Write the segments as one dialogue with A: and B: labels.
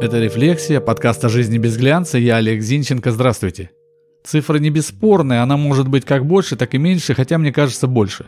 A: Это «Рефлексия», подкаст о жизни без глянца. Я Олег Зинченко. Здравствуйте. Цифра не бесспорная, она может быть как больше, так и меньше, хотя мне кажется больше.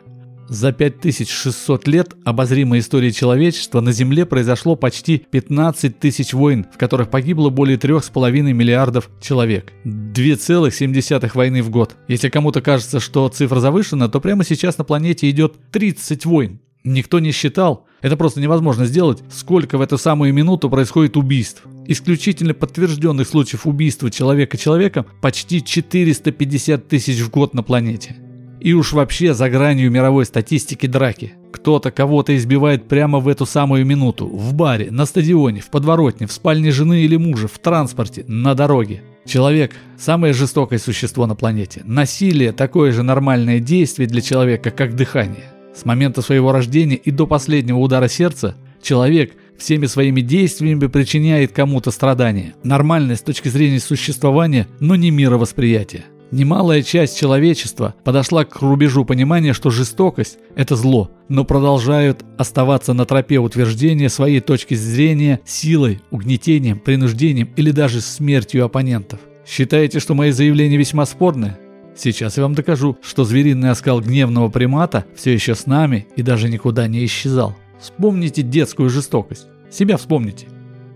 A: За 5600 лет обозримой истории человечества на Земле произошло почти 15 тысяч войн, в которых погибло более 3,5 миллиардов человек. 2,7 войны в год. Если кому-то кажется, что цифра завышена, то прямо сейчас на планете идет 30 войн. Никто не считал, это просто невозможно сделать, сколько в эту самую минуту происходит убийств. Исключительно подтвержденных случаев убийства человека человеком почти 450 тысяч в год на планете. И уж вообще за гранью мировой статистики драки. Кто-то кого-то избивает прямо в эту самую минуту. В баре, на стадионе, в подворотне, в спальне жены или мужа, в транспорте, на дороге. Человек – самое жестокое существо на планете. Насилие – такое же нормальное действие для человека, как дыхание. С момента своего рождения и до последнего удара сердца человек всеми своими действиями причиняет кому-то страдания. Нормальное с точки зрения существования, но не мировосприятия. Немалая часть человечества подошла к рубежу понимания, что жестокость – это зло, но продолжают оставаться на тропе утверждения своей точки зрения силой, угнетением, принуждением или даже смертью оппонентов. Считаете, что мои заявления весьма спорные? Сейчас я вам докажу, что звериный оскал гневного примата все еще с нами и даже никуда не исчезал. Вспомните детскую жестокость. Себя вспомните.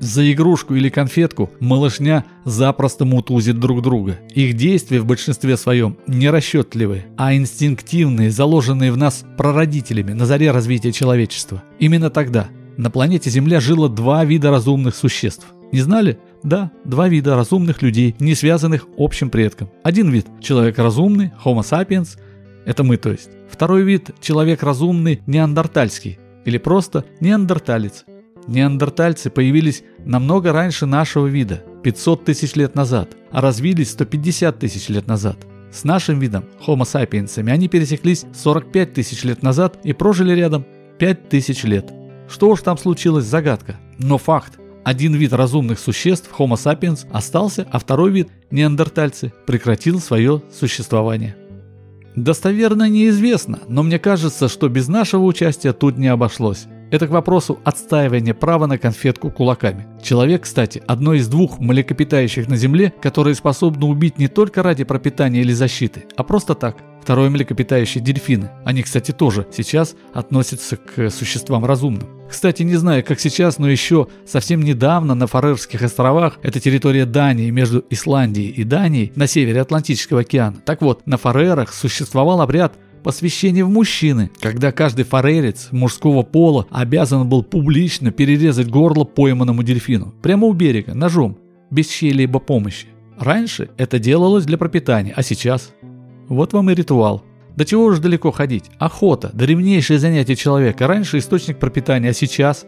A: За игрушку или конфетку малышня запросто мутузит друг друга. Их действия в большинстве своем не расчетливые, а инстинктивные, заложенные в нас прародителями на заре развития человечества. Именно тогда на планете Земля жило два вида разумных существ. Не знали? Да, два вида разумных людей, не связанных общим предком. Один вид – человек разумный, Homo sapiens, это мы то есть. Второй вид – человек разумный, неандертальский, или просто неандерталец. Неандертальцы появились намного раньше нашего вида, 500 тысяч лет назад, а развились 150 тысяч лет назад. С нашим видом, Homo sapiens, они пересеклись 45 тысяч лет назад и прожили рядом 5 тысяч лет. Что уж там случилось, загадка. Но факт, один вид разумных существ, Homo sapiens, остался, а второй вид, неандертальцы, прекратил свое существование. Достоверно неизвестно, но мне кажется, что без нашего участия тут не обошлось. Это к вопросу отстаивания права на конфетку кулаками. Человек, кстати, одно из двух млекопитающих на Земле, которые способны убить не только ради пропитания или защиты, а просто так. Второе млекопитающее – дельфины. Они, кстати, тоже сейчас относятся к существам разумным. Кстати, не знаю, как сейчас, но еще совсем недавно на Фарерских островах, это территория Дании между Исландией и Данией на севере Атлантического океана. Так вот, на Фарерах существовал обряд посвящения в мужчины, когда каждый фаререц мужского пола обязан был публично перерезать горло пойманному дельфину. Прямо у берега, ножом, без чьей-либо помощи. Раньше это делалось для пропитания, а сейчас – вот вам и ритуал. До чего уж далеко ходить? Охота, древнейшее занятие человека. Раньше источник пропитания, а сейчас?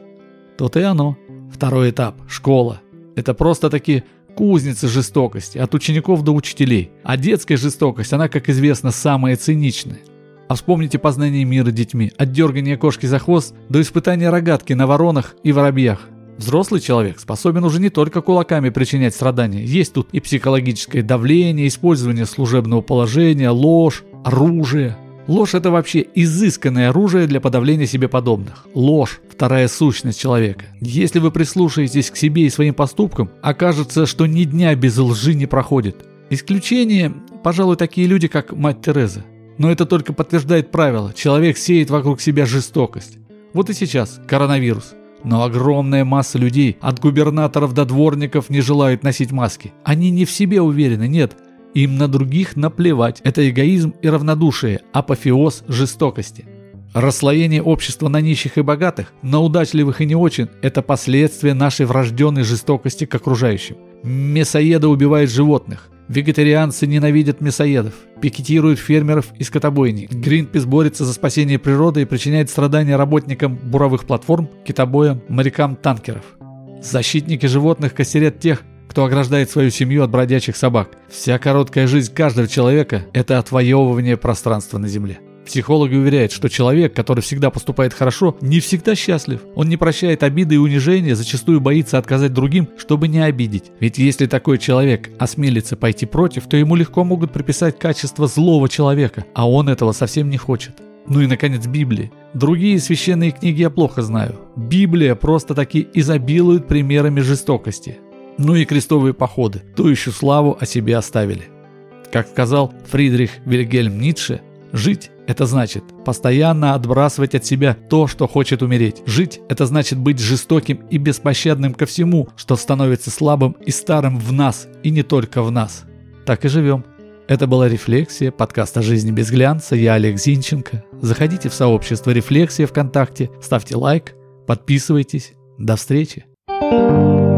A: То-то и оно. Второй этап – школа. Это просто-таки кузница жестокости, от учеников до учителей. А детская жестокость, она, как известно, самая циничная. А вспомните познание мира детьми, от дергания кошки за хвост до испытания рогатки на воронах и воробьях. Взрослый человек способен уже не только кулаками причинять страдания. Есть тут и психологическое давление, использование служебного положения, ложь, оружие. Ложь – это вообще изысканное оружие для подавления себе подобных. Ложь – вторая сущность человека. Если вы прислушаетесь к себе и своим поступкам, окажется, что ни дня без лжи не проходит. Исключение, пожалуй, такие люди, как мать Тереза. Но это только подтверждает правило – человек сеет вокруг себя жестокость. Вот и сейчас коронавирус – но огромная масса людей, от губернаторов до дворников, не желают носить маски. Они не в себе уверены, нет. Им на других наплевать. Это эгоизм и равнодушие, апофеоз жестокости. Расслоение общества на нищих и богатых, на удачливых и не очень – это последствия нашей врожденной жестокости к окружающим. Мясоеды убивают животных. Вегетарианцы ненавидят мясоедов, пикетируют фермеров и скотобойни. Гринпис борется за спасение природы и причиняет страдания работникам буровых платформ, китобоям, морякам танкеров. Защитники животных костерят тех, кто ограждает свою семью от бродячих собак. Вся короткая жизнь каждого человека – это отвоевывание пространства на Земле. Психологи уверяют, что человек, который всегда поступает хорошо, не всегда счастлив. Он не прощает обиды и унижения, зачастую боится отказать другим, чтобы не обидеть. Ведь если такой человек осмелится пойти против, то ему легко могут приписать качество злого человека, а он этого совсем не хочет. Ну и, наконец, Библии. Другие священные книги я плохо знаю. Библия просто-таки изобилует примерами жестокости. Ну и крестовые походы, ту еще славу о себе оставили. Как сказал Фридрих Вильгельм Ницше, жить – это значит постоянно отбрасывать от себя то, что хочет умереть. Жить – это значит быть жестоким и беспощадным ко всему, что становится слабым и старым в нас, и не только в нас. Так и живем. Это была «Рефлексия», подкаст о жизни без глянца. Я Олег Зинченко. Заходите в сообщество «Рефлексия» ВКонтакте, ставьте лайк, подписывайтесь. До встречи. thank you